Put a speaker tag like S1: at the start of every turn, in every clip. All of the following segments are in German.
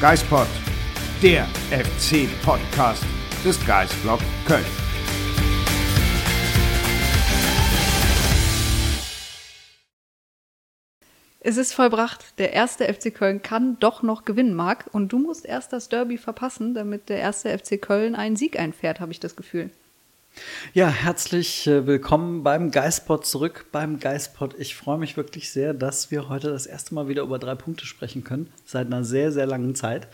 S1: Geispod, der FC-Podcast des Geisblog Köln.
S2: Es ist vollbracht. Der erste FC Köln kann doch noch gewinnen, Marc. Und du musst erst das Derby verpassen, damit der erste FC Köln einen Sieg einfährt, habe ich das Gefühl.
S3: Ja, herzlich äh, willkommen beim Geistpod zurück beim Geistpod. Ich freue mich wirklich sehr, dass wir heute das erste Mal wieder über drei Punkte sprechen können, seit einer sehr, sehr langen Zeit.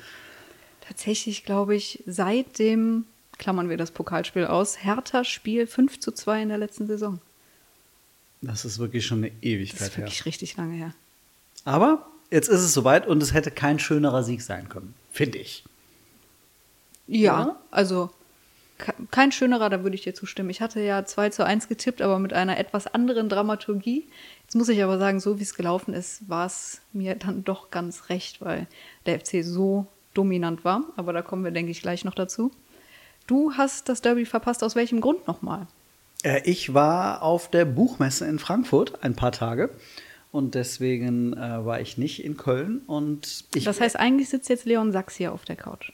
S2: Tatsächlich glaube ich, seit dem, klammern wir das Pokalspiel aus, Hertha-Spiel 5 zu 2 in der letzten Saison.
S3: Das ist wirklich schon eine Ewigkeit
S2: Das ist wirklich
S3: her.
S2: richtig lange her.
S3: Aber jetzt ist es soweit und es hätte kein schönerer Sieg sein können, finde ich.
S2: Ja,
S3: Ja?
S2: also kein schönerer, da würde ich dir zustimmen. Ich hatte ja 2 zu 1 getippt, aber mit einer etwas anderen Dramaturgie. Jetzt muss ich aber sagen, so wie es gelaufen ist, war es mir dann doch ganz recht, weil der FC so dominant war. Aber da kommen wir, denke ich, gleich noch dazu. Du hast das Derby verpasst. Aus welchem Grund nochmal?
S3: Äh, Ich war auf der Buchmesse in Frankfurt ein paar Tage und deswegen äh, war ich nicht in Köln und ich
S2: Das heißt, eigentlich sitzt jetzt Leon Sachs hier auf der Couch.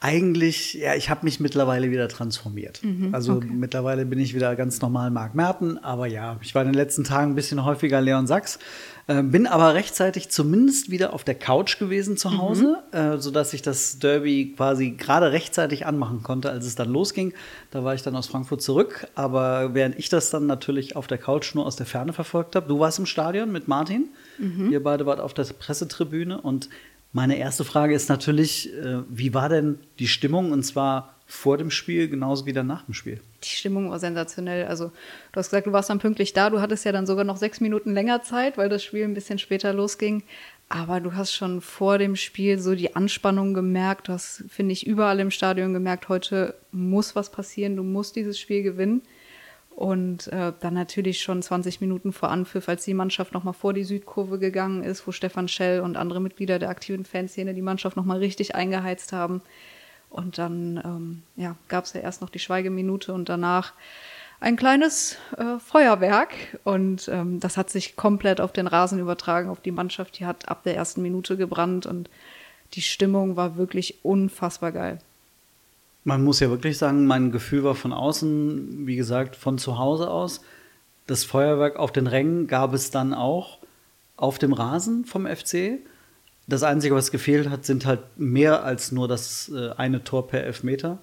S3: Eigentlich, ja, ich habe mich mittlerweile wieder transformiert. also
S2: okay.
S3: mittlerweile bin ich wieder ganz normal Marc Merten, aber ja, ich war in den letzten Tagen ein bisschen häufiger Leon Sachs, äh, bin aber rechtzeitig zumindest wieder auf der Couch gewesen zu Hause, äh, sodass ich das Derby quasi gerade rechtzeitig anmachen konnte, als es dann losging. Da war ich dann aus Frankfurt zurück, aber während ich das dann natürlich auf der Couch nur aus der Ferne verfolgt habe, du warst im Stadion mit Martin, ihr beide wart auf der Pressetribüne. Und meine erste Frage ist natürlich, äh, wie war denn die Stimmung? Und zwar vor dem Spiel genauso wie dann nach dem Spiel?
S2: Die Stimmung war sensationell. Also, du hast gesagt, du warst dann pünktlich da. Du hattest ja dann sogar noch sechs Minuten länger Zeit, weil das Spiel ein bisschen später losging. Aber du hast schon vor dem Spiel so die Anspannung gemerkt. Du hast, finde ich, überall im Stadion gemerkt, heute muss was passieren. Du musst dieses Spiel gewinnen. Und äh, dann natürlich schon 20 Minuten vor Anpfiff, als die Mannschaft nochmal vor die Südkurve gegangen ist, wo Stefan Schell und andere Mitglieder der aktiven Fanszene die Mannschaft nochmal richtig eingeheizt haben. Und dann ähm, ja, gab es ja erst noch die Schweigeminute und danach ein kleines äh, Feuerwerk. Und ähm, das hat sich komplett auf den Rasen übertragen, auf die Mannschaft. Die hat ab der ersten Minute gebrannt und die Stimmung war wirklich unfassbar geil.
S3: Man muss ja wirklich sagen, mein Gefühl war von außen, wie gesagt, von zu Hause aus. Das Feuerwerk auf den Rängen gab es dann auch auf dem Rasen vom FC. Das Einzige, was gefehlt hat, sind halt mehr als nur das äh, eine Tor per Elfmeter.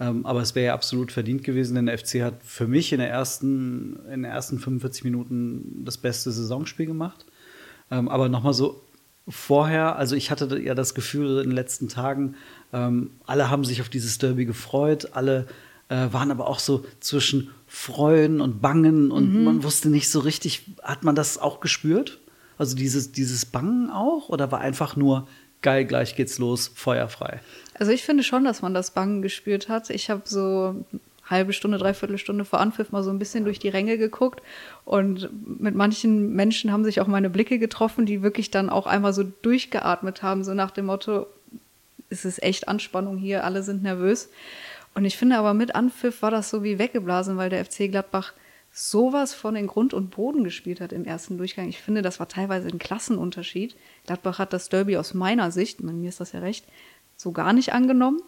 S3: Ähm, aber es wäre ja absolut verdient gewesen, denn der FC hat für mich in, der ersten, in den ersten 45 Minuten das beste Saisonspiel gemacht. Ähm, aber nochmal so vorher, also ich hatte ja das Gefühl in den letzten Tagen, ähm, alle haben sich auf dieses Derby gefreut, alle äh, waren aber auch so zwischen Freuen und Bangen und man wusste nicht so richtig, hat man das auch gespürt? Also dieses, dieses Bangen auch oder war einfach nur geil, gleich geht's los, feuerfrei?
S2: Also ich finde schon, dass man das Bangen gespürt hat. Ich habe so halbe Stunde, dreiviertel Stunde vor Anpfiff mal so ein bisschen durch die Ränge geguckt und mit manchen Menschen haben sich auch meine Blicke getroffen, die wirklich dann auch einmal so durchgeatmet haben, so nach dem Motto, es ist echt Anspannung hier, alle sind nervös. Und ich finde aber mit Anpfiff war das so wie weggeblasen, weil der FC Gladbach sowas von den Grund und Boden gespielt hat im ersten Durchgang. Ich finde, das war teilweise ein Klassenunterschied. Gladbach hat das Derby aus meiner Sicht, bei mir ist das ja recht, so gar nicht angenommen.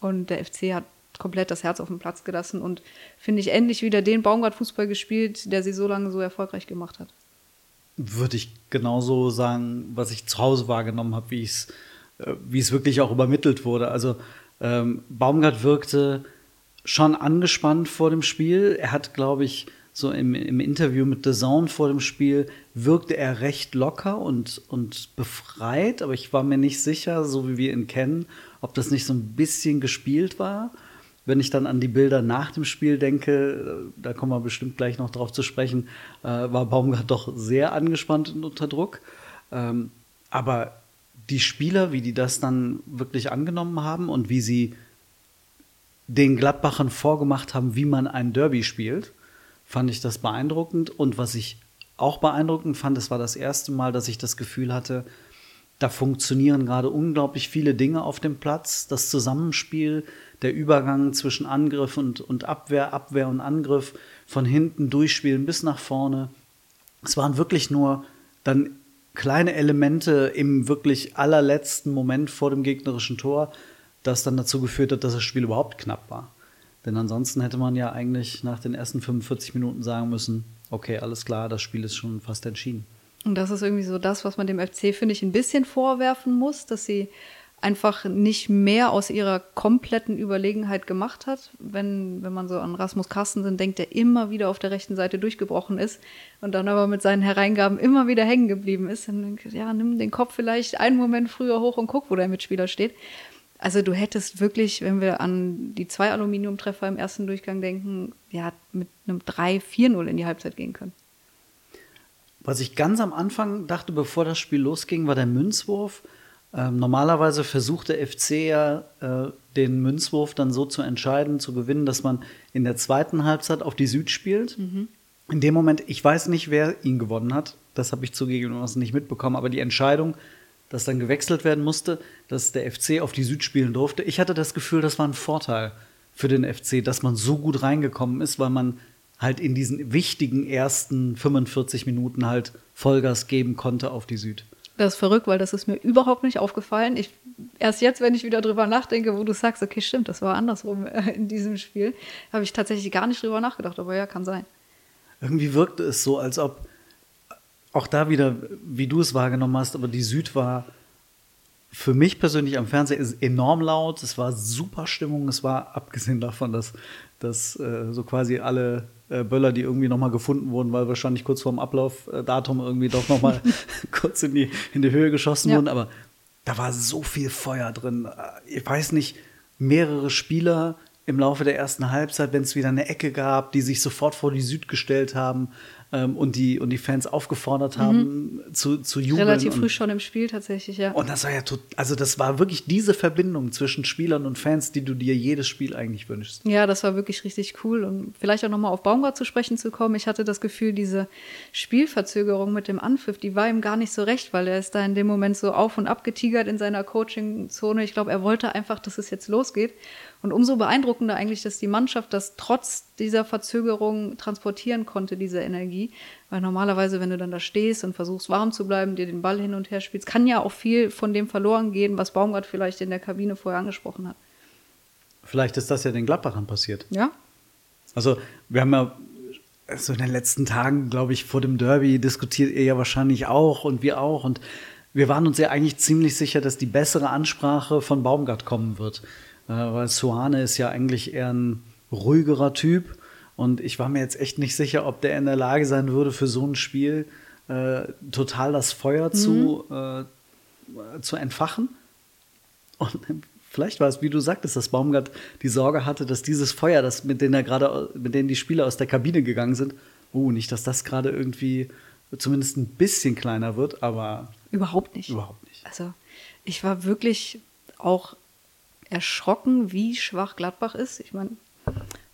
S2: Und der FC hat komplett das Herz auf den Platz gelassen und finde ich endlich wieder den Baumgart-Fußball gespielt, der sie so lange so erfolgreich gemacht hat.
S3: Würde ich genauso sagen, was ich zu Hause wahrgenommen habe, wie es äh, wie es wirklich auch übermittelt wurde. Also ähm, Baumgart wirkte schon angespannt vor dem Spiel. Er hat, glaube ich, so im, im Interview mit The Zone vor dem Spiel wirkte er recht locker und, und befreit, aber ich war mir nicht sicher, so wie wir ihn kennen, ob das nicht so ein bisschen gespielt war. Wenn ich dann an die Bilder nach dem Spiel denke, da kommen wir bestimmt gleich noch drauf zu sprechen, äh, war Baumgart doch sehr angespannt und unter Druck. Ähm, aber die Spieler, wie die das dann wirklich angenommen haben und wie sie den Gladbachern vorgemacht haben, wie man ein Derby spielt, fand ich das beeindruckend. Und was ich auch beeindruckend fand, es war das erste Mal, dass ich das Gefühl hatte, da funktionieren gerade unglaublich viele Dinge auf dem Platz. Das Zusammenspiel, der Übergang zwischen Angriff und, und Abwehr, Abwehr und Angriff, von hinten durchspielen bis nach vorne. Es waren wirklich nur dann kleine Elemente im wirklich allerletzten Moment vor dem gegnerischen Tor, das dann dazu geführt hat, dass das Spiel überhaupt knapp war. Denn ansonsten hätte man ja eigentlich nach den ersten 45 Minuten sagen müssen, okay, alles klar, das Spiel ist schon fast entschieden.
S2: Und das ist irgendwie so das, was man dem FC, finde ich, ein bisschen vorwerfen muss, dass sie einfach nicht mehr aus ihrer kompletten Überlegenheit gemacht hat. Wenn, wenn man so an Rasmus Carstensen denkt, der immer wieder auf der rechten Seite durchgebrochen ist und dann aber mit seinen Hereingaben immer wieder hängen geblieben ist, dann denkt, ja, nimm den Kopf vielleicht einen Moment früher hoch und guck, wo der Mitspieler steht. Also du hättest wirklich, wenn wir an die zwei Aluminiumtreffer im ersten Durchgang denken, ja, mit einem 3-4-0 in die Halbzeit gehen können.
S3: Was ich ganz am Anfang dachte, bevor das Spiel losging, war der Münzwurf. Ähm, normalerweise versucht der FC ja, äh, den Münzwurf dann so zu entscheiden, zu gewinnen, dass man in der zweiten Halbzeit auf die Süd spielt. Mhm. In dem Moment, ich weiß nicht, wer ihn gewonnen hat. Das habe ich zugegebenermaßen nicht mitbekommen. Aber die Entscheidung, dass dann gewechselt werden musste, dass der FC auf die Süd spielen durfte. Ich hatte das Gefühl, das war ein Vorteil für den FC, dass man so gut reingekommen ist, weil man halt in diesen wichtigen ersten 45 Minuten halt Vollgas geben konnte auf die Süd.
S2: Das ist verrückt, weil das ist mir überhaupt nicht aufgefallen. Ich, erst jetzt, wenn ich wieder drüber nachdenke, wo du sagst, okay, stimmt, das war andersrum in diesem Spiel, habe ich tatsächlich gar nicht drüber nachgedacht, aber ja, kann sein.
S3: Irgendwie wirkte es so, als ob auch da wieder, wie du es wahrgenommen hast, aber die Süd war für mich persönlich am Fernseher enorm laut. Es war super Stimmung. Es war abgesehen davon, dass, dass äh, so quasi alle äh, Böller, die irgendwie nochmal gefunden wurden, weil wahrscheinlich kurz vorm Ablaufdatum irgendwie doch nochmal kurz in die, in die Höhe geschossen ja. wurden. Aber da war so viel Feuer drin. Ich weiß nicht, mehrere Spieler im Laufe der ersten Halbzeit, wenn es wieder eine Ecke gab, die sich sofort vor die Süd gestellt haben ähm, und, die, und die Fans aufgefordert haben mhm. zu, zu jubeln.
S2: Relativ früh schon im Spiel tatsächlich, ja.
S3: Und das war ja also das war wirklich diese Verbindung zwischen Spielern und Fans, die du dir jedes Spiel eigentlich wünschst.
S2: Ja, das war wirklich richtig cool. Und vielleicht auch nochmal auf Baumgart zu sprechen zu kommen. Ich hatte das Gefühl, diese Spielverzögerung mit dem Anpfiff, die war ihm gar nicht so recht, weil er ist da in dem Moment so auf und ab getigert in seiner Coaching-Zone. Ich glaube, er wollte einfach, dass es jetzt losgeht. Und umso beeindruckender eigentlich, dass die Mannschaft das trotz dieser Verzögerung transportieren konnte, diese Energie. Weil normalerweise, wenn du dann da stehst und versuchst warm zu bleiben, dir den Ball hin und her spielst, kann ja auch viel von dem verloren gehen, was Baumgart vielleicht in der Kabine vorher angesprochen hat.
S3: Vielleicht ist das ja den Gladbachern passiert.
S2: Ja.
S3: Also, wir haben ja so in den letzten Tagen, glaube ich, vor dem Derby diskutiert ihr ja wahrscheinlich auch und wir auch. Und wir waren uns ja eigentlich ziemlich sicher, dass die bessere Ansprache von Baumgart kommen wird. Äh, weil Suane ist ja eigentlich eher ein ruhigerer Typ. Und ich war mir jetzt echt nicht sicher, ob der in der Lage sein würde, für so ein Spiel äh, total das Feuer mhm. zu, äh, zu entfachen. Und vielleicht war es, wie du sagtest, dass Baumgart die Sorge hatte, dass dieses Feuer, das mit denen er gerade, mit denen die Spieler aus der Kabine gegangen sind, oh, nicht, dass das gerade irgendwie zumindest ein bisschen kleiner wird, aber
S2: überhaupt nicht.
S3: Überhaupt nicht.
S2: Also ich war wirklich auch erschrocken, wie schwach Gladbach ist. Ich meine,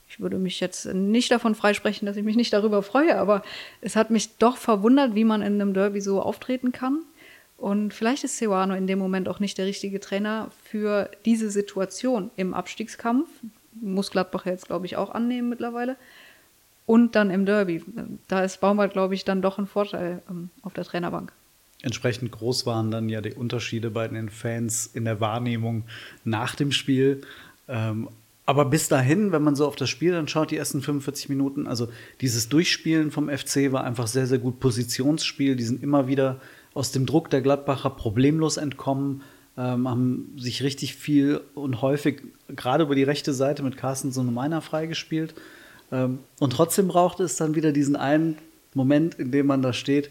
S2: ich würde mich jetzt nicht davon freisprechen, dass ich mich nicht darüber freue, aber es hat mich doch verwundert, wie man in einem Derby so auftreten kann. Und vielleicht ist Sewano in dem Moment auch nicht der richtige Trainer für diese Situation im Abstiegskampf. Muss Gladbach jetzt, glaube ich, auch annehmen mittlerweile. Und dann im Derby. Da ist Baumgart, glaube ich, dann doch ein Vorteil ähm, auf der Trainerbank.
S3: Entsprechend groß waren dann ja die Unterschiede bei den Fans in der Wahrnehmung nach dem Spiel. Ähm, aber bis dahin, wenn man so auf das Spiel dann schaut, die ersten 45 Minuten, also dieses Durchspielen vom FC war einfach sehr, sehr gut Positionsspiel. Die sind immer wieder aus dem Druck der Gladbacher problemlos entkommen, ähm, haben sich richtig viel und häufig gerade über die rechte Seite mit Carsten und Meiner freigespielt. Ähm, und trotzdem brauchte es dann wieder diesen einen Moment, in dem man da steht.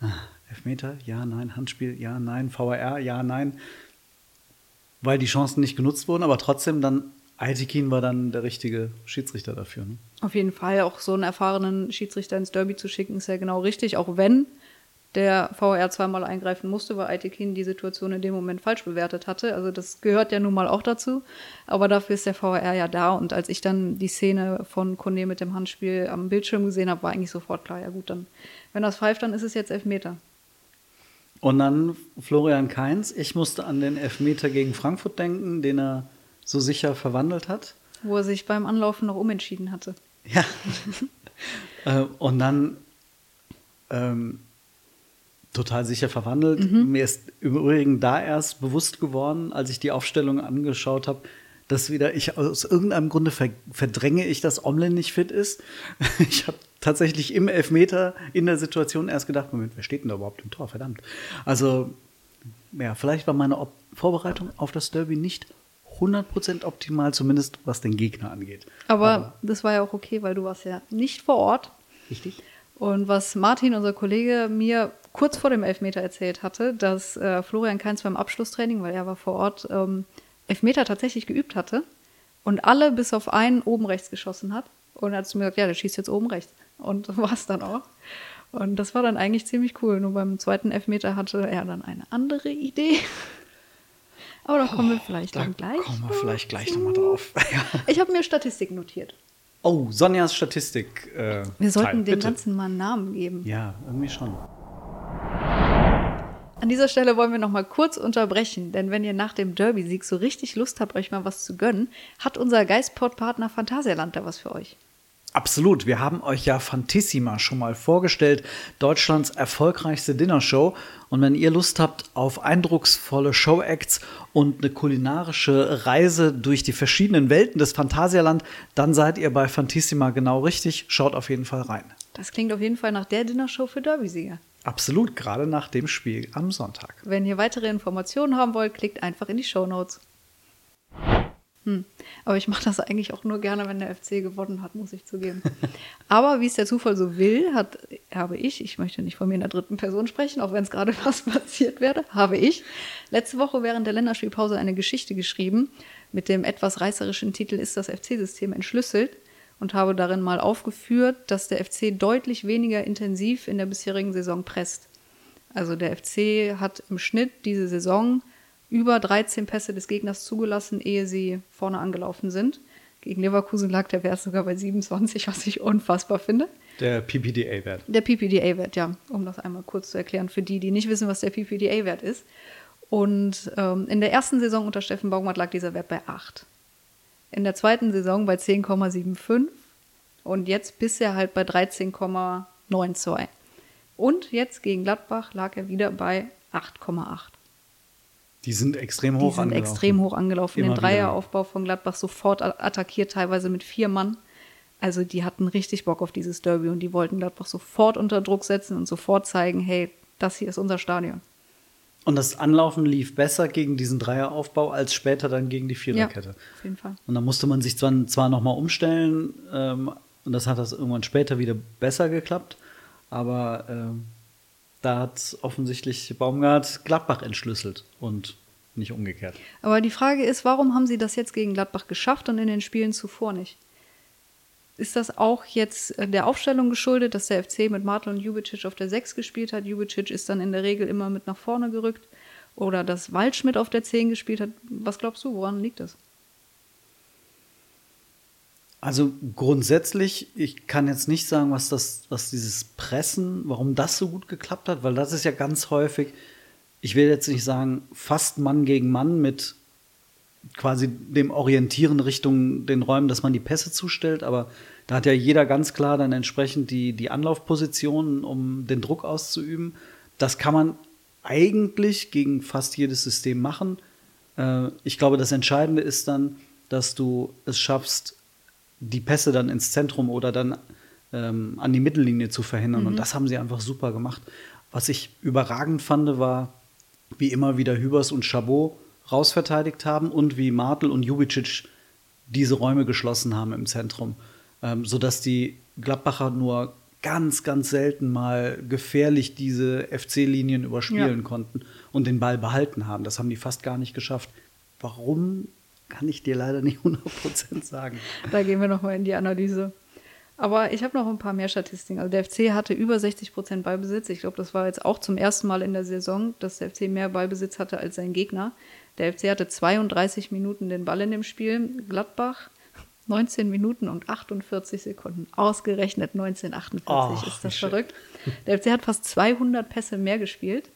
S3: Ah, Elfmeter, ja, nein, Handspiel, ja, nein, VAR, ja, nein. Weil die Chancen nicht genutzt wurden, aber trotzdem dann, Aitikin war dann der richtige Schiedsrichter dafür. Ne?
S2: Auf jeden Fall, auch so einen erfahrenen Schiedsrichter ins Derby zu schicken, ist ja genau richtig, auch wenn der VAR zweimal eingreifen musste, weil Aitekin die Situation in dem Moment falsch bewertet hatte. Also das gehört ja nun mal auch dazu. Aber dafür ist der VAR ja da. Und als ich dann die Szene von Kone mit dem Handspiel am Bildschirm gesehen habe, war eigentlich sofort klar, ja gut, dann, wenn das pfeift, dann ist es jetzt Elfmeter.
S3: Und dann Florian Kainz. Ich musste an den Elfmeter gegen Frankfurt denken, den er so sicher verwandelt hat.
S2: Wo er sich beim Anlaufen noch umentschieden hatte.
S3: Ja. Äh, und dann ähm, total sicher verwandelt. Mhm. Mir ist im Übrigen da erst bewusst geworden, als ich die Aufstellung angeschaut habe, dass wieder ich aus irgendeinem Grunde verdränge ich, dass Omlin nicht fit ist. Ich habe tatsächlich im Elfmeter in der Situation erst gedacht, Moment, wer steht denn da überhaupt im Tor? Verdammt. Also, ja, vielleicht war meine Op Vorbereitung auf das Derby nicht 100% optimal, zumindest was den Gegner angeht.
S2: Aber, Aber das war ja auch okay, weil du warst ja nicht vor Ort.
S3: Richtig.
S2: Und was Martin, unser Kollege, mir kurz vor dem Elfmeter erzählt hatte, dass äh, Florian Kainz beim Abschlusstraining, weil er war vor Ort, ähm, Elfmeter tatsächlich geübt hatte und alle bis auf einen oben rechts geschossen hat. Und er hat zu mir gesagt, ja, der schießt jetzt oben rechts. Und so war es dann auch. Und das war dann eigentlich ziemlich cool. Nur beim zweiten Elfmeter hatte er dann eine andere Idee. Aber da kommen wir vielleicht
S3: da
S2: dann gleich.
S3: Kommen wir vielleicht gleich nochmal drauf.
S2: Ich habe mir Statistik notiert.
S3: Oh, Sonjas Statistik.
S2: Äh, wir sollten Teil. dem Ganzen mal einen Namen geben.
S3: Ja, irgendwie schon.
S2: An dieser Stelle wollen wir noch mal kurz unterbrechen, denn wenn ihr nach dem Derby-Sieg so richtig Lust habt, euch mal was zu gönnen, hat unser Geistpod-Partner Phantasialand da was für euch.
S3: Absolut. Wir haben euch ja Fantissima schon mal vorgestellt, Deutschlands erfolgreichste Dinnershow. Und wenn ihr Lust habt auf eindrucksvolle Showacts und eine kulinarische Reise durch die verschiedenen Welten des Phantasialand, dann seid ihr bei Fantissima genau richtig. Schaut auf jeden Fall rein.
S2: Das klingt auf jeden Fall nach der Dinnershow für Derby-Sieger.
S3: Absolut, gerade nach dem Spiel am Sonntag.
S2: Wenn ihr weitere Informationen haben wollt, klickt einfach in die Show Notes. Hm. Aber ich mache das eigentlich auch nur gerne, wenn der FC gewonnen hat, muss ich zugeben. Aber wie es der Zufall so will, hat, habe ich, ich möchte nicht von mir in der dritten Person sprechen, auch wenn es gerade was passiert wäre, habe ich letzte Woche während der Länderspielpause eine Geschichte geschrieben mit dem etwas reißerischen Titel Ist das FC-System entschlüsselt? Und habe darin mal aufgeführt, dass der FC deutlich weniger intensiv in der bisherigen Saison presst. Also der FC hat im Schnitt diese Saison über 13 Pässe des Gegners zugelassen, ehe sie vorne angelaufen sind. Gegen Leverkusen lag der Wert sogar bei 27, was ich unfassbar finde.
S3: Der PPDA-Wert.
S2: Der PPDA-Wert, ja, um das einmal kurz zu erklären für die, die nicht wissen, was der PPDA-Wert ist. Und ähm, in der ersten Saison unter Steffen Baumgart lag dieser Wert bei 8 in der zweiten Saison bei 10,75 und jetzt bisher halt bei 13,92. Und jetzt gegen Gladbach lag er wieder bei 8,8.
S3: Die sind extrem hoch
S2: Die sind angelaufen. extrem hoch angelaufen. Immer Den Dreieraufbau von Gladbach sofort attackiert, teilweise mit vier Mann. Also die hatten richtig Bock auf dieses Derby und die wollten Gladbach sofort unter Druck setzen und sofort zeigen, hey, das hier ist unser Stadion.
S3: Und das Anlaufen lief besser gegen diesen Dreieraufbau als später dann gegen die Viererkette. Ja,
S2: auf jeden Fall.
S3: Und dann musste man sich zwar, zwar nochmal umstellen ähm, und das hat das irgendwann später wieder besser geklappt, aber ähm, da hat offensichtlich Baumgart Gladbach entschlüsselt und nicht umgekehrt.
S2: Aber die Frage ist, warum haben sie das jetzt gegen Gladbach geschafft und in den Spielen zuvor nicht? Ist das auch jetzt äh, der Aufstellung geschuldet, dass der FC mit Martel und Jubicic auf der 6 gespielt hat? Jubicic ist dann in der Regel immer mit nach vorne gerückt. Oder dass Waldschmidt auf der 10 gespielt hat. Was glaubst du, woran liegt das?
S3: Also grundsätzlich, ich kann jetzt nicht sagen, was das, was dieses Pressen, warum das so gut geklappt hat, weil das ist ja ganz häufig, ich will jetzt nicht sagen, fast Mann gegen Mann mit quasi dem Orientieren Richtung den Räumen, dass man die Pässe zustellt, aber da hat ja jeder ganz klar dann entsprechend die, die Anlaufpositionen, um den Druck auszuüben. Das kann man eigentlich gegen fast jedes System machen. Äh, ich glaube, das Entscheidende ist dann, dass du es schaffst, die Pässe dann ins Zentrum oder dann ähm, an die Mittellinie zu verhindern. Mhm. Und das haben sie einfach super gemacht. Was ich überragend fand, war, wie immer wieder Hübers und Chabot rausverteidigt haben und wie Martel und Jubicic diese Räume geschlossen haben im Zentrum, ähm, sodass die Gladbacher nur ganz, ganz selten mal gefährlich diese FC-Linien überspielen ja. konnten und den Ball behalten haben. Das haben die fast gar nicht geschafft. Warum, kann ich dir leider nicht 100% sagen.
S2: Da gehen wir nochmal in die Analyse. Aber ich habe noch ein paar mehr Statistiken. Also der FC hatte über 60 Prozent Ballbesitz. Ich glaube, das war jetzt auch zum ersten Mal in der Saison, dass der FC mehr Ballbesitz hatte als sein Gegner. Der FC hatte 32 Minuten den Ball in dem Spiel. Gladbach 19 Minuten und 48 Sekunden. Ausgerechnet 1948 oh, ist das verrückt. Der FC hat fast 200 Pässe mehr gespielt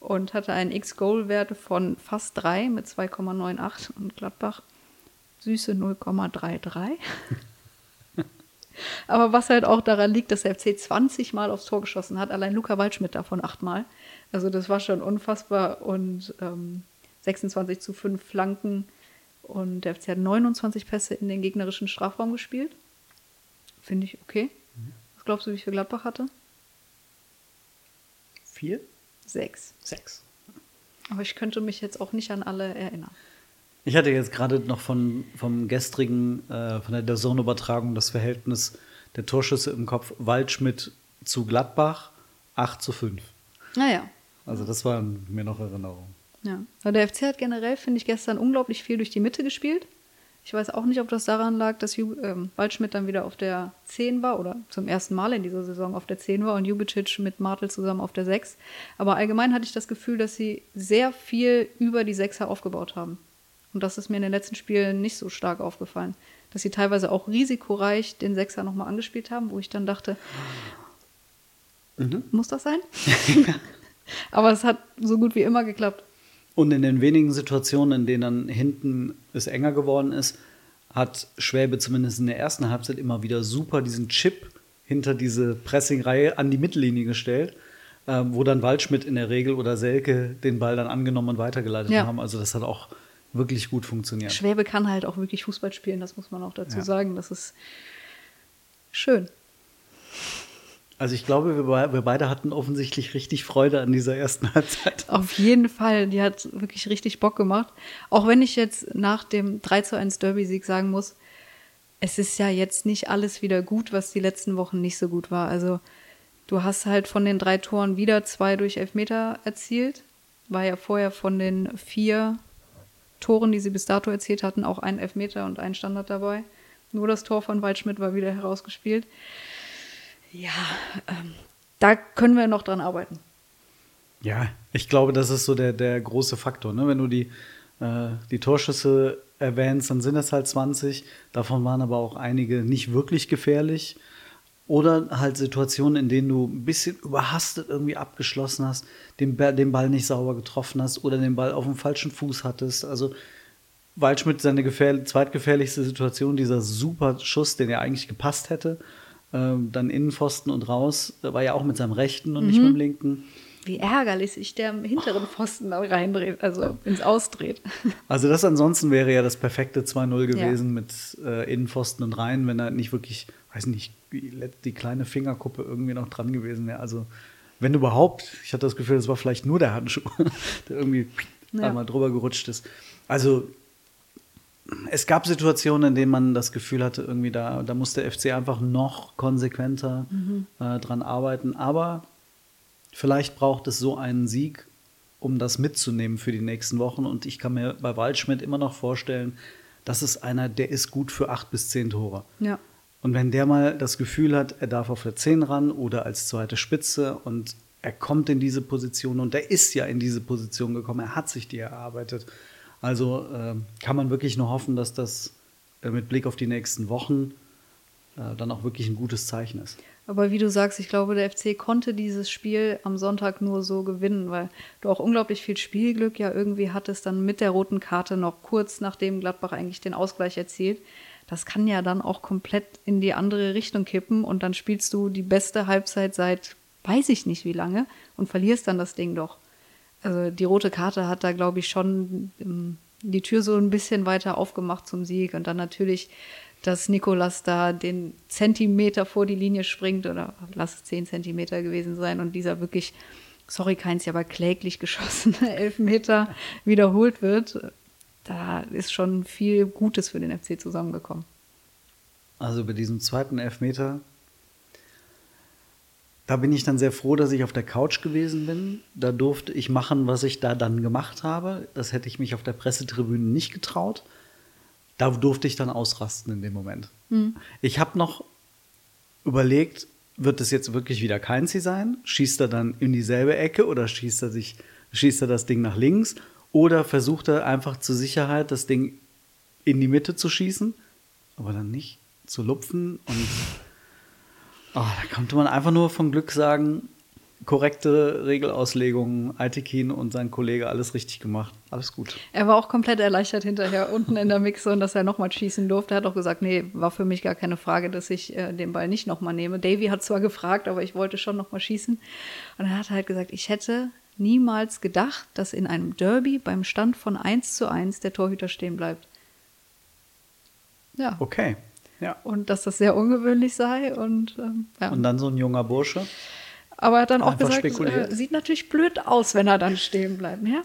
S2: und hatte einen X-Goal-Wert von fast 3 mit 2,98 und Gladbach süße 0,33. Aber was halt auch daran liegt, dass der FC 20 Mal aufs Tor geschossen hat, allein Luca Waldschmidt davon achtmal. Also das war schon unfassbar und ähm, 26 zu 5 Flanken und der FC hat 29 Pässe in den gegnerischen Strafraum gespielt. Finde ich okay. Was glaubst du, wie viel Gladbach hatte?
S3: Vier?
S2: Sechs.
S3: Sechs.
S2: Aber ich könnte mich jetzt auch nicht an alle erinnern.
S3: Ich hatte jetzt gerade noch von, vom gestrigen, äh, von der Zone-Übertragung das Verhältnis der Torschüsse im Kopf. Waldschmidt zu Gladbach 8 zu 5.
S2: Naja.
S3: Also das war mir noch Erinnerung.
S2: Ja. Aber der FC hat generell, finde ich, gestern unglaublich viel durch die Mitte gespielt. Ich weiß auch nicht, ob das daran lag, dass Ju ähm, Waldschmidt dann wieder auf der 10 war oder zum ersten Mal in dieser Saison auf der 10 war und Jubicic mit Martel zusammen auf der 6. Aber allgemein hatte ich das Gefühl, dass sie sehr viel über die 6er aufgebaut haben. Und das ist mir in den letzten Spielen nicht so stark aufgefallen. Dass sie teilweise auch risikoreich den Sechser nochmal angespielt haben, wo ich dann dachte, mhm. muss das sein? Aber es hat so gut wie immer geklappt.
S3: Und in den wenigen Situationen, in denen dann hinten es enger geworden ist, hat Schwäbe zumindest in der ersten Halbzeit immer wieder super diesen Chip hinter diese Pressingreihe an die Mittellinie gestellt, äh, wo dann Waldschmidt in der Regel oder Selke den Ball dann angenommen und weitergeleitet ja. haben. Also das hat auch wirklich gut funktioniert.
S2: Schwäbe kann halt auch wirklich Fußball spielen, das muss man auch dazu ja. sagen. Das ist schön.
S3: Also ich glaube, wir, wir, beide hatten offensichtlich richtig Freude an dieser ersten Halbzeit.
S2: Auf jeden Fall, die hat wirklich richtig Bock gemacht. Auch wenn ich jetzt nach dem 3 zu 1 Derby-Sieg sagen muss, es ist ja jetzt nicht alles wieder gut, was die letzten Wochen nicht so gut war. Also du hast halt von den drei Toren wieder zwei durch Elfmeter erzielt. War ja vorher von den vier Toren, die sie bis dato erzielt hatten, auch ein Elfmeter und ein Standard dabei. Nur das Tor von Waldschmidt war wieder herausgespielt. Ja, ähm, da können wir noch dran arbeiten.
S3: Ja, ich glaube, das ist so der, der große Faktor. Ne? Wenn du die, äh, die Torschüsse erwähnst, dann sind es halt 20. Davon waren aber auch einige nicht wirklich gefährlich. Oder halt Situationen, in denen du ein bisschen überhastet irgendwie abgeschlossen hast, den, den Ball nicht sauber getroffen hast oder den Ball auf dem falschen Fuß hattest. Also Waldschmidt seine zweitgefährlichste Situation, dieser super Schuss, den er eigentlich gepasst hätte. Ähm, dann Innenpfosten und raus, war ja auch mit seinem rechten und mhm. nicht mit dem linken.
S2: Wie ärgerlich sich der im hinteren Pfosten da reindreht, also ins Ausdreht.
S3: Also das ansonsten wäre ja das perfekte 2-0 gewesen ja. mit äh, Innenpfosten und rein, wenn er nicht wirklich, weiß nicht, die kleine Fingerkuppe irgendwie noch dran gewesen wäre. Also wenn überhaupt, ich hatte das Gefühl, das war vielleicht nur der Handschuh, der irgendwie ja. einmal drüber gerutscht ist. Also es gab Situationen, in denen man das Gefühl hatte, irgendwie da, da muss der FC einfach noch konsequenter mhm. äh, dran arbeiten. Aber vielleicht braucht es so einen Sieg, um das mitzunehmen für die nächsten Wochen. Und ich kann mir bei Waldschmidt immer noch vorstellen, das ist einer, der ist gut für acht bis zehn Tore.
S2: Ja.
S3: Und wenn der mal das Gefühl hat, er darf auf der 10 ran oder als zweite Spitze und er kommt in diese Position und er ist ja in diese Position gekommen, er hat sich die erarbeitet. Also äh, kann man wirklich nur hoffen, dass das äh, mit Blick auf die nächsten Wochen äh, dann auch wirklich ein gutes Zeichen ist.
S2: Aber wie du sagst, ich glaube, der FC konnte dieses Spiel am Sonntag nur so gewinnen, weil du auch unglaublich viel Spielglück ja irgendwie hattest, dann mit der roten Karte noch kurz nachdem Gladbach eigentlich den Ausgleich erzielt. Das kann ja dann auch komplett in die andere Richtung kippen und dann spielst du die beste Halbzeit seit weiß ich nicht wie lange und verlierst dann das Ding doch. Also die rote Karte hat da, glaube ich, schon ähm, die Tür so ein bisschen weiter aufgemacht zum Sieg und dann natürlich dass Nikolas da den Zentimeter vor die Linie springt oder lass es zehn Zentimeter gewesen sein und dieser wirklich, sorry, keins, aber kläglich geschossene Elfmeter wiederholt wird. Da ist schon viel Gutes für den FC zusammengekommen.
S3: Also bei diesem zweiten Elfmeter, da bin ich dann sehr froh, dass ich auf der Couch gewesen bin. Da durfte ich machen, was ich da dann gemacht habe. Das hätte ich mich auf der Pressetribüne nicht getraut da durfte ich dann ausrasten in dem Moment. Mhm. Ich habe noch überlegt, wird es jetzt wirklich wieder Keinzi sein? Schießt er dann in dieselbe Ecke oder schießt er sich, schießt er das Ding nach links? Oder versucht er einfach zur Sicherheit das Ding in die Mitte zu schießen, aber dann nicht zu lupfen und oh, da konnte man einfach nur von Glück sagen, korrekte Regelauslegung, Altekin und sein Kollege alles richtig gemacht. Alles gut.
S2: Er war auch komplett erleichtert hinterher unten in der Mixzone, dass er nochmal schießen durfte. Er hat auch gesagt, nee, war für mich gar keine Frage, dass ich äh, den Ball nicht nochmal nehme. Davy hat zwar gefragt, aber ich wollte schon nochmal schießen. Und er hat halt gesagt, ich hätte niemals gedacht, dass in einem Derby beim Stand von 1 zu 1 der Torhüter stehen bleibt. Ja.
S3: Okay. Ja.
S2: Und dass das sehr ungewöhnlich sei. Und, ähm, ja.
S3: Und dann so ein junger Bursche.
S2: Aber er hat dann auch gesagt, äh, sieht natürlich blöd aus, wenn er dann stehen bleibt. Ja.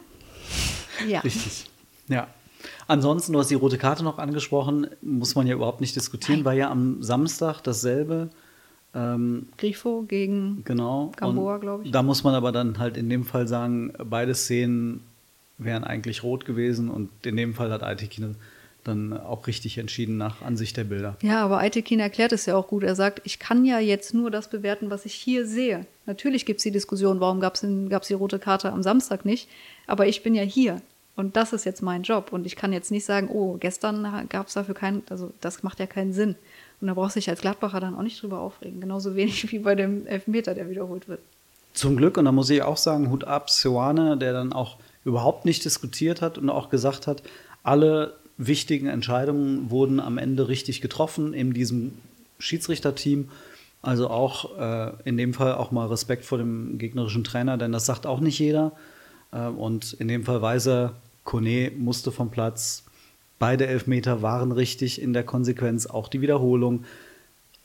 S2: Ja.
S3: Richtig. Ja. Ansonsten, du hast die rote Karte noch angesprochen, muss man ja überhaupt nicht diskutieren, war ja am Samstag dasselbe. Ähm,
S2: Grifo gegen
S3: genau.
S2: Gamboa,
S3: Und
S2: glaub ich.
S3: Da muss man aber dann halt in dem Fall sagen, beide Szenen wären eigentlich rot gewesen und in dem Fall hat Aitikine dann auch richtig entschieden nach Ansicht der Bilder.
S2: Ja, aber Aitekin erklärt es ja auch gut. Er sagt, ich kann ja jetzt nur das bewerten, was ich hier sehe. Natürlich gibt es die Diskussion, warum gab es die rote Karte am Samstag nicht. Aber ich bin ja hier. Und das ist jetzt mein Job. Und ich kann jetzt nicht sagen, oh, gestern gab es dafür keinen, also das macht ja keinen Sinn. Und da brauchst du dich als Gladbacher dann auch nicht drüber aufregen. Genauso wenig wie bei dem Elfmeter, der wiederholt wird.
S3: Zum Glück, und da muss ich auch sagen, Hut ab, Seoane, der dann auch überhaupt nicht diskutiert hat und auch gesagt hat, alle wichtigen Entscheidungen wurden am Ende richtig getroffen in diesem Schiedsrichterteam. Also auch äh, in dem Fall auch mal Respekt vor dem gegnerischen Trainer, denn das sagt auch nicht jeder. Äh, und in dem Fall weiß er, Kone musste vom Platz. Beide Elfmeter waren richtig in der Konsequenz, auch die Wiederholung.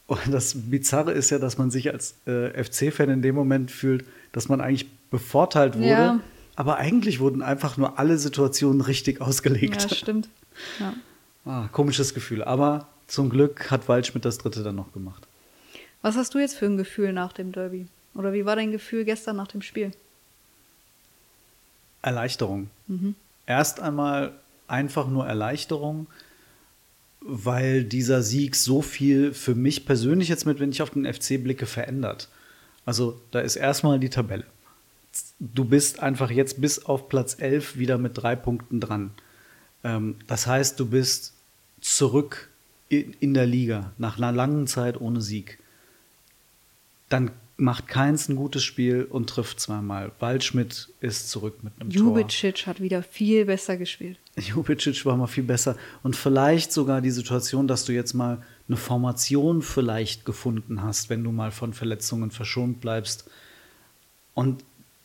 S3: Und das Bizarre ist ja, dass man sich als äh, FC-Fan in dem Moment fühlt, dass man eigentlich bevorteilt wurde.
S2: Ja.
S3: Aber eigentlich wurden einfach nur alle Situationen richtig ausgelegt.
S2: Ja, stimmt. Ja.
S3: Ah, komisches Gefühl. Aber zum Glück hat Waldschmidt das dritte dann noch gemacht.
S2: Was hast du jetzt für ein Gefühl nach dem Derby? Oder wie war dein Gefühl gestern nach dem Spiel?
S3: Erleichterung. Erst einmal einfach nur Erleichterung, weil dieser Sieg so viel für mich persönlich jetzt mit, wenn ich auf den FC blicke, verändert. Also da ist erstmal die Tabelle. Du bist einfach jetzt bis auf Platz 11 wieder mit drei Punkten dran. Ähm, das heißt, du bist zurück in, der Liga nach einer langen Zeit ohne Sieg. Dann macht Keins ein gutes Spiel und trifft zweimal. Waldschmidt ist zurück mit einem Tor.
S2: Jubicic hat wieder viel besser gespielt.
S3: Jubicic war mal viel besser. Und vielleicht sogar die Situation, dass du jetzt mal eine Formation vielleicht gefunden hast, wenn du mal von Verletzungen verschont bleibst. Und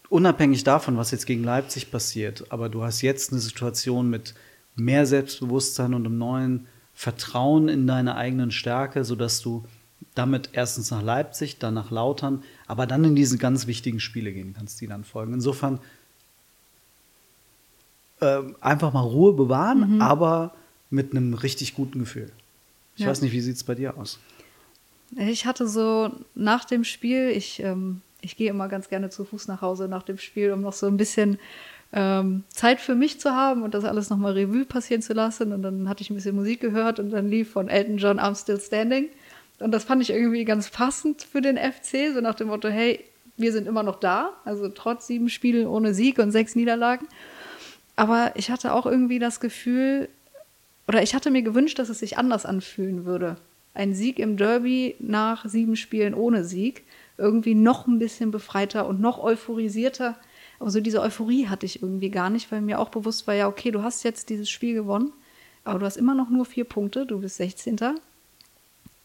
S3: unabhängig davon, was jetzt gegen Leipzig passiert, aber du hast jetzt eine Situation mit mehr Selbstbewusstsein und einem neuen Vertrauen in deine eigenen Stärke, sodass du damit erstens nach Leipzig, dann nach Lautern, aber dann in diese ganz wichtigen Spiele gehen kannst, die dann folgen. Insofern ähm, einfach mal Ruhe bewahren, aber mit einem richtig guten Gefühl. Ich
S2: Ja.
S3: weiß nicht, wie sieht es bei dir aus?
S2: Ich hatte so nach dem Spiel, ich, ähm, ich gehe immer ganz gerne zu Fuß nach Hause nach dem Spiel, um noch so ein bisschen ähm, Zeit für mich zu haben und das alles nochmal Revue passieren zu lassen. Und dann hatte ich ein bisschen Musik gehört und dann lief von Elton John I'm Still Standing. Und das fand ich irgendwie ganz passend für den FC, so nach dem Motto, hey, wir sind immer noch da, also trotz sieben Spielen ohne Sieg und sechs Niederlagen. Aber ich hatte auch irgendwie das Gefühl, oder ich hatte mir gewünscht, dass es sich anders anfühlen würde. Ein Sieg im Derby nach sieben Spielen ohne Sieg. Irgendwie noch ein bisschen befreiter und noch euphorisierter. Aber so diese Euphorie hatte ich irgendwie gar nicht, weil mir auch bewusst war, ja, okay, du hast jetzt dieses Spiel gewonnen, aber du hast immer noch nur vier Punkte, du bist 16.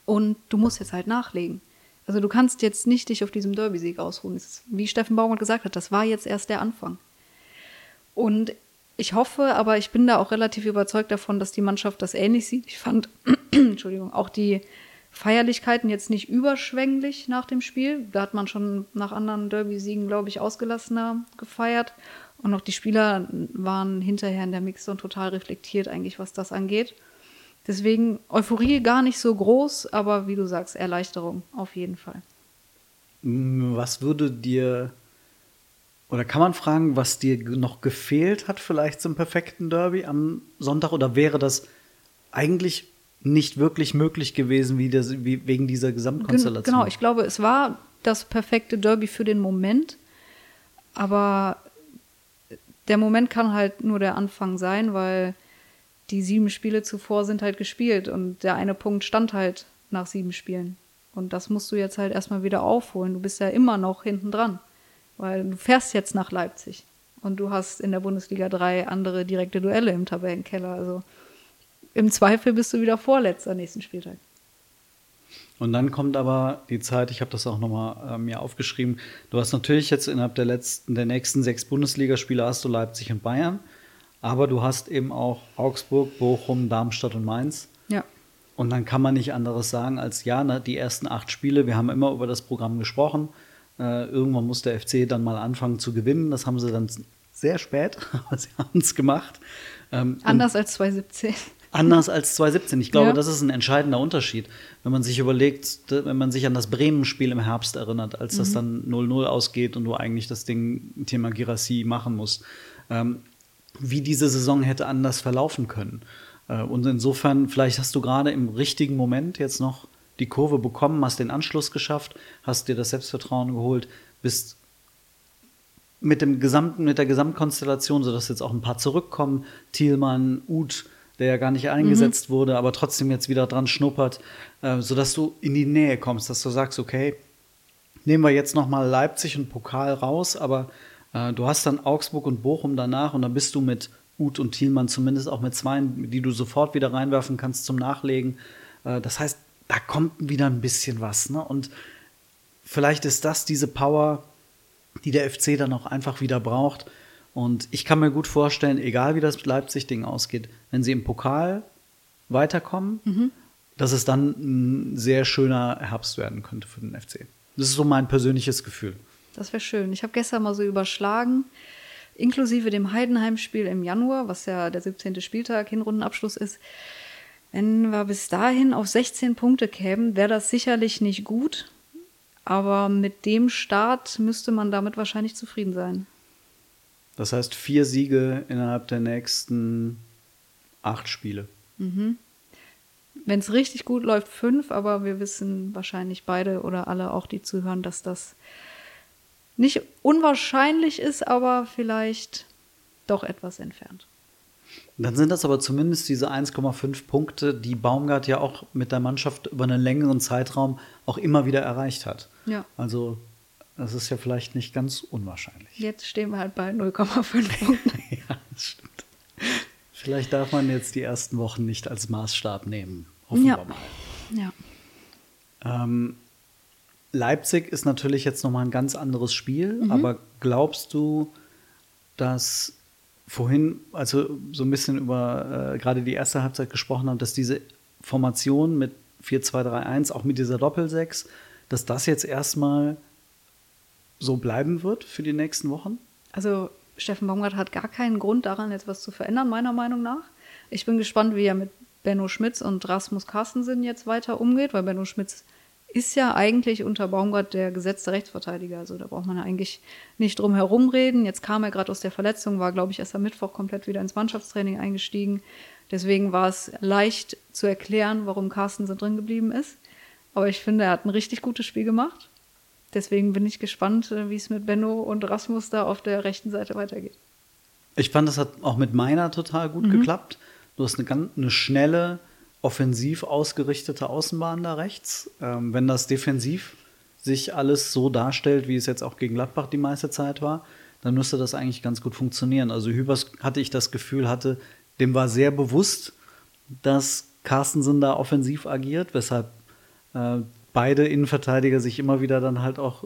S2: Und du musst jetzt halt nachlegen. Also du kannst jetzt nicht dich auf diesem Derby-Sieg ausruhen. Ist, wie Steffen Baumgart gesagt hat, das war jetzt erst der Anfang. Und ich hoffe, aber ich bin da auch relativ überzeugt davon, dass die Mannschaft das ähnlich sieht. Ich fand, Entschuldigung, auch die Feierlichkeiten jetzt nicht überschwänglich nach dem Spiel. Da hat man schon nach anderen Derby-Siegen, glaube ich, ausgelassener gefeiert. Und auch die Spieler waren hinterher in der Mixzone total reflektiert, eigentlich, was das angeht. Deswegen Euphorie gar nicht so groß, aber wie du sagst, Erleichterung auf jeden Fall.
S3: Was würde dir, oder kann man fragen, was dir noch gefehlt hat, vielleicht zum perfekten Derby am Sonntag? Oder wäre das eigentlich nicht wirklich möglich gewesen, wie das, wie, wegen dieser Gesamtkonstellation?
S2: genau, ich glaube, es war das perfekte Derby für den Moment, aber der Moment kann halt nur der Anfang sein, weil die sieben Spiele zuvor sind halt gespielt und der eine Punkt stand halt nach sieben Spielen. Und das musst du jetzt halt erstmal wieder aufholen. Du bist ja immer noch hinten dran. weil du fährst jetzt nach Leipzig und du hast in der Bundesliga drei andere direkte Duelle im Tabellenkeller. Also im Zweifel bist du wieder Vorletzter nächsten Spieltag.
S3: Und dann kommt aber die Zeit, ich habe das auch nochmal äh, mir aufgeschrieben, du hast natürlich jetzt innerhalb der letzten, der nächsten sechs Bundesligaspiele hast du Leipzig und Bayern, aber du hast eben auch Augsburg, Bochum, Darmstadt und Mainz.
S2: Ja.
S3: Und dann kann man nicht anderes sagen als, ja, ne, die ersten acht Spiele, wir haben immer über das Programm gesprochen. Äh, irgendwann muss der FC dann mal anfangen zu gewinnen. Das haben sie dann sehr spät, aber sie haben es gemacht.
S2: Ähm, Anders als 2017.
S3: Anders als 2017. Ich glaube, ja. das ist ein entscheidender Unterschied. Wenn man sich überlegt, wenn man sich an das Bremen-Spiel im Herbst erinnert, als mhm. das dann 0-0 ausgeht und du eigentlich das Ding Thema Girassi machen musst, ähm, wie diese Saison hätte anders verlaufen können. Äh, und insofern, vielleicht hast du gerade im richtigen Moment jetzt noch die Kurve bekommen, hast den Anschluss geschafft, hast dir das Selbstvertrauen geholt, bist mit, dem gesamten, mit der Gesamtkonstellation, sodass jetzt auch ein paar zurückkommen, Thielmann, Uth, der ja gar nicht eingesetzt mhm. wurde, aber trotzdem jetzt wieder dran schnuppert, äh, sodass du in die Nähe kommst, dass du sagst, okay, nehmen wir jetzt noch mal Leipzig und Pokal raus, aber äh, du hast dann Augsburg und Bochum danach und dann bist du mit Uth und Thielmann zumindest auch mit zwei, die du sofort wieder reinwerfen kannst zum Nachlegen. Äh, das heißt, da kommt wieder ein bisschen was. Ne? Und vielleicht ist das diese Power, die der FC dann auch einfach wieder braucht, und ich kann mir gut vorstellen, egal wie das Leipzig-Ding ausgeht, wenn sie im Pokal weiterkommen, mhm. dass es dann ein sehr schöner Herbst werden könnte für den FC. Das ist so mein persönliches Gefühl.
S2: Das wäre schön. Ich habe gestern mal so überschlagen, inklusive dem Heidenheim-Spiel im Januar, was ja der 17. Spieltag, Hinrundenabschluss ist. Wenn wir bis dahin auf 16 Punkte kämen, wäre das sicherlich nicht gut. Aber mit dem Start müsste man damit wahrscheinlich zufrieden sein.
S3: Das heißt vier Siege innerhalb der nächsten acht Spiele.
S2: Mhm. Wenn es richtig gut läuft, fünf, aber wir wissen wahrscheinlich beide oder alle auch, die zuhören, dass das nicht unwahrscheinlich ist, aber vielleicht doch etwas entfernt.
S3: Dann sind das aber zumindest diese 1,5 Punkte, die Baumgart ja auch mit der Mannschaft über einen längeren Zeitraum auch immer wieder erreicht hat.
S2: Ja.
S3: Also das ist ja vielleicht nicht ganz unwahrscheinlich.
S2: Jetzt stehen wir halt bei 0,5 Punkten.
S3: ja, das stimmt. Vielleicht darf man jetzt die ersten Wochen nicht als Maßstab nehmen. Hoffen
S2: ja.
S3: wir mal.
S2: Ja.
S3: Ähm, Leipzig ist natürlich jetzt nochmal ein ganz anderes Spiel, mhm. aber glaubst du, dass vorhin, also so ein bisschen über äh, gerade die erste Halbzeit gesprochen haben, dass diese Formation mit 4-2-3-1, auch mit dieser Doppelsechs, dass das jetzt erstmal so bleiben wird für die nächsten Wochen?
S2: Also Steffen Baumgart hat gar keinen Grund daran, etwas zu verändern, meiner Meinung nach. Ich bin gespannt, wie er mit Benno Schmitz und Rasmus Carstensen jetzt weiter umgeht, weil Benno Schmitz ist ja eigentlich unter Baumgart der gesetzte Rechtsverteidiger. Also da braucht man ja eigentlich nicht drum herum reden. Jetzt kam er gerade aus der Verletzung, war, glaube ich, erst am Mittwoch komplett wieder ins Mannschaftstraining eingestiegen. Deswegen war es leicht zu erklären, warum Carstensen drin geblieben ist. Aber ich finde, er hat ein richtig gutes Spiel gemacht. Deswegen bin ich gespannt, äh, wie es mit Benno und Rasmus da auf der rechten Seite weitergeht.
S3: Ich fand, das hat auch mit meiner total gut mhm. geklappt. Du hast eine, ganz, eine schnelle, offensiv ausgerichtete Außenbahn da rechts. Ähm, wenn das defensiv sich alles so darstellt, wie es jetzt auch gegen Gladbach die meiste Zeit war, dann müsste das eigentlich ganz gut funktionieren. Also Hübers hatte ich das Gefühl, hatte, dem war sehr bewusst, dass Carstensen da offensiv agiert, weshalb äh, beide Innenverteidiger sich immer wieder dann halt auch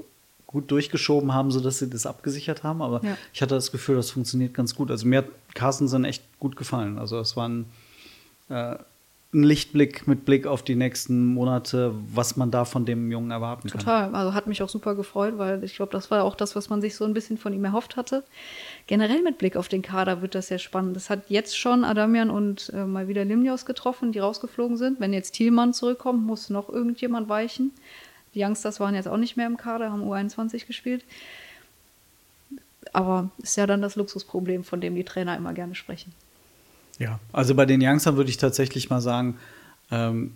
S3: gut durchgeschoben haben, sodass sie das abgesichert haben. Aber ja. ich hatte das Gefühl, das funktioniert ganz gut. Also mir hat Carstensen echt gut gefallen. Also es war ein, äh, ein Lichtblick mit Blick auf die nächsten Monate, was man da von dem Jungen erwarten
S2: kann.
S3: Total.
S2: Also hat mich auch super gefreut, weil ich glaube, das war auch das, was man sich so ein bisschen von ihm erhofft hatte. Generell mit Blick auf den Kader wird das sehr spannend. Das hat jetzt schon Adamian und äh, mal wieder Limnios getroffen, die rausgeflogen sind. Wenn jetzt Thielmann zurückkommt, muss noch irgendjemand weichen. Die Youngsters waren jetzt auch nicht mehr im Kader, haben U21 gespielt. Aber ist ja dann das Luxusproblem, von dem die Trainer immer gerne sprechen.
S3: Ja, also bei den Youngstern würde ich tatsächlich mal sagen, ähm,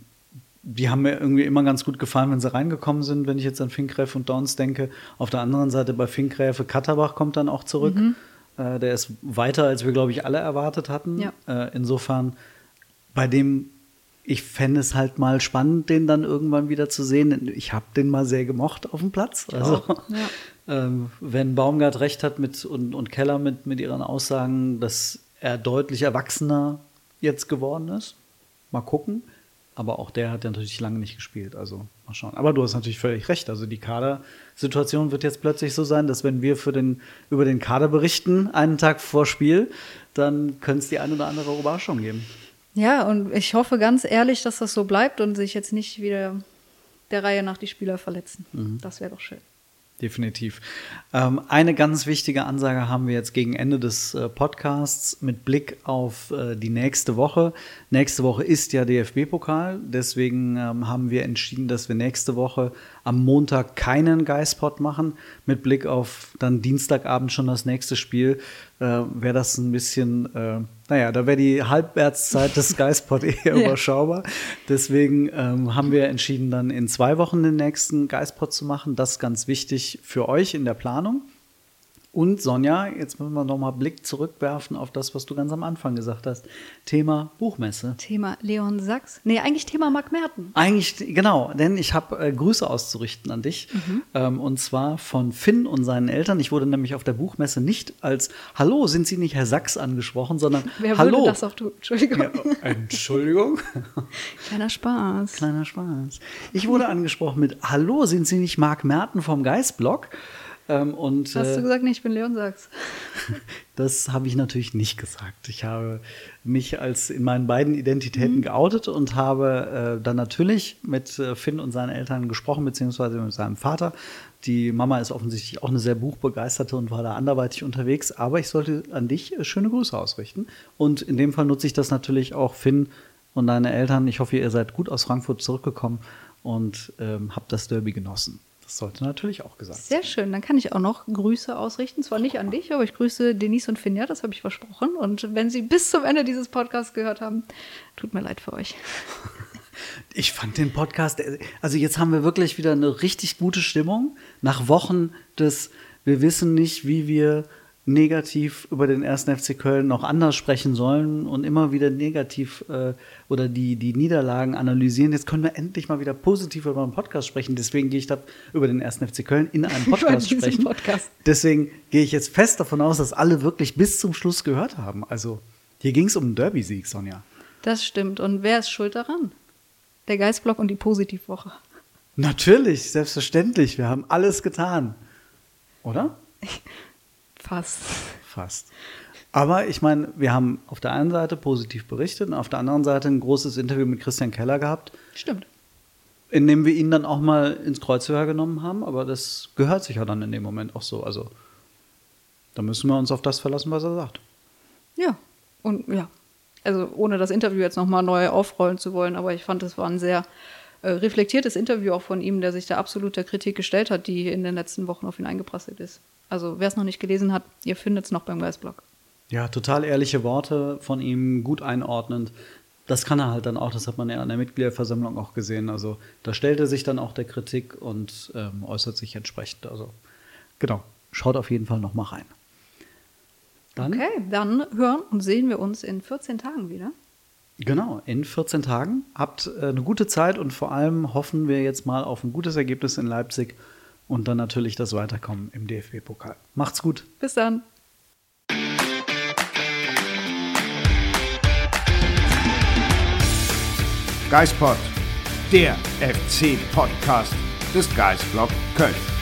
S3: die haben mir irgendwie immer ganz gut gefallen, wenn sie reingekommen sind, wenn ich jetzt an Finkgräf und Downs denke. Auf der anderen Seite bei Finkgräfe, Katterbach kommt dann auch zurück. Mhm. Äh, der ist weiter, als wir, glaube ich, alle erwartet hatten.
S2: Ja.
S3: Äh, insofern, bei dem, ich fände es halt mal spannend, den dann irgendwann wieder zu sehen. Ich habe den mal sehr gemocht auf dem Platz. Also,
S2: ja.
S3: ähm, wenn Baumgart recht hat mit und, und Keller mit, mit ihren Aussagen, dass er deutlich erwachsener jetzt geworden ist. Mal gucken. Aber auch der hat ja natürlich lange nicht gespielt. Also mal schauen. Aber du hast natürlich völlig recht. Also die Kadersituation wird jetzt plötzlich so sein, dass wenn wir für den, über den Kader berichten, einen Tag vor Spiel, dann könnte es die eine oder andere Überraschung geben.
S2: Ja, und ich hoffe ganz ehrlich, dass das so bleibt und sich jetzt nicht wieder der Reihe nach die Spieler verletzen. Mhm. Das wäre doch schön.
S3: Definitiv. Ähm, eine ganz wichtige Ansage haben wir jetzt gegen Ende des äh, Podcasts mit Blick auf äh, die nächste Woche. Nächste Woche ist ja DFB-Pokal, deswegen ähm, haben wir entschieden, dass wir nächste Woche am Montag keinen Geistpot machen. Mit Blick auf dann Dienstagabend schon das nächste Spiel äh, wäre das ein bisschen, äh, naja, da wäre die Halbwertszeit des Geistpot eher ja. überschaubar. Deswegen ähm, haben wir entschieden, dann in zwei Wochen den nächsten Geistpot zu machen. Das ist ganz wichtig für euch in der Planung. Und Sonja, jetzt müssen wir nochmal Blick zurückwerfen auf das, was du ganz am Anfang gesagt hast. Thema Buchmesse.
S2: Thema Leon Sachs. Nee, eigentlich Thema Mark Merten.
S3: Eigentlich, genau, denn ich habe äh, Grüße auszurichten an dich. Mhm. Ähm, und zwar von Finn und seinen Eltern. Ich wurde nämlich auf der Buchmesse nicht als Hallo, sind Sie nicht Herr Sachs angesprochen, sondern
S2: Wer
S3: Hallo.
S2: Würde das auch tun? Entschuldigung. Ja,
S3: Entschuldigung.
S2: Kleiner Spaß.
S3: Kleiner Spaß. Ich wurde angesprochen mit Hallo, sind Sie nicht Mark Merten vom Geistblog?
S2: Ähm, und, Hast du äh, gesagt, nee, ich bin Leon Sachs?
S3: das habe ich natürlich nicht gesagt. Ich habe mich als in meinen beiden Identitäten mhm. geoutet und habe äh, dann natürlich mit äh, Finn und seinen Eltern gesprochen, beziehungsweise mit seinem Vater. Die Mama ist offensichtlich auch eine sehr buchbegeisterte und war da anderweitig unterwegs. Aber ich sollte an dich äh, schöne Grüße ausrichten. Und in dem Fall nutze ich das natürlich auch, Finn und deine Eltern. Ich hoffe, ihr seid gut aus Frankfurt zurückgekommen und ähm, habt das Derby genossen. Das sollte natürlich auch gesagt
S2: Sehr schön. Dann kann ich auch noch Grüße ausrichten. Zwar nicht an dich, aber ich grüße Denise und Finja, das habe ich versprochen. Und wenn Sie bis zum Ende dieses Podcasts gehört haben, tut mir leid für euch.
S3: Ich fand den Podcast, also jetzt haben wir wirklich wieder eine richtig gute Stimmung. Nach Wochen des, wir wissen nicht, wie wir negativ über den ersten FC Köln noch anders sprechen sollen und immer wieder negativ äh, oder die, die Niederlagen analysieren. Jetzt können wir endlich mal wieder positiv über einen Podcast sprechen. Deswegen gehe ich da über den ersten FC Köln in einem Podcast sprechen. Podcast. Deswegen gehe ich jetzt fest davon aus, dass alle wirklich bis zum Schluss gehört haben. Also hier ging es um einen Derby-Sieg, Sonja.
S2: Das stimmt. Und wer ist schuld daran? Der Geistblock und die Positivwoche.
S3: Natürlich, selbstverständlich. Wir haben alles getan. Oder?
S2: Fast.
S3: Fast. Aber ich meine, wir haben auf der einen Seite positiv berichtet und auf der anderen Seite ein großes Interview mit Christian Keller gehabt.
S2: Stimmt.
S3: In dem wir ihn dann auch mal ins Kreuzverhör genommen haben, aber das gehört sich ja dann in dem Moment auch so. Also da müssen wir uns auf das verlassen, was er sagt.
S2: Ja, und ja, also ohne das Interview jetzt nochmal neu aufrollen zu wollen, aber ich fand, es war ein sehr äh, reflektiertes Interview auch von ihm, der sich der absolut der Kritik gestellt hat, die in den letzten Wochen auf ihn eingeprasselt ist. Also wer es noch nicht gelesen hat, ihr findet es noch beim Geistblog.
S3: Ja, total ehrliche Worte von ihm, gut einordnend. Das kann er halt dann auch, das hat man ja an der Mitgliederversammlung auch gesehen. Also da stellt er sich dann auch der Kritik und ähm, äußert sich entsprechend. Also genau, schaut auf jeden Fall noch mal rein.
S2: Dann, okay, dann hören und sehen wir uns in 14 Tagen wieder.
S3: Genau, in 14 Tagen. Habt äh, eine gute Zeit und vor allem hoffen wir jetzt mal auf ein gutes Ergebnis in Leipzig und dann natürlich das Weiterkommen im DFB-Pokal. Macht's gut.
S2: Bis dann.
S1: Geispod, der FC-Podcast des Geisblog Köln.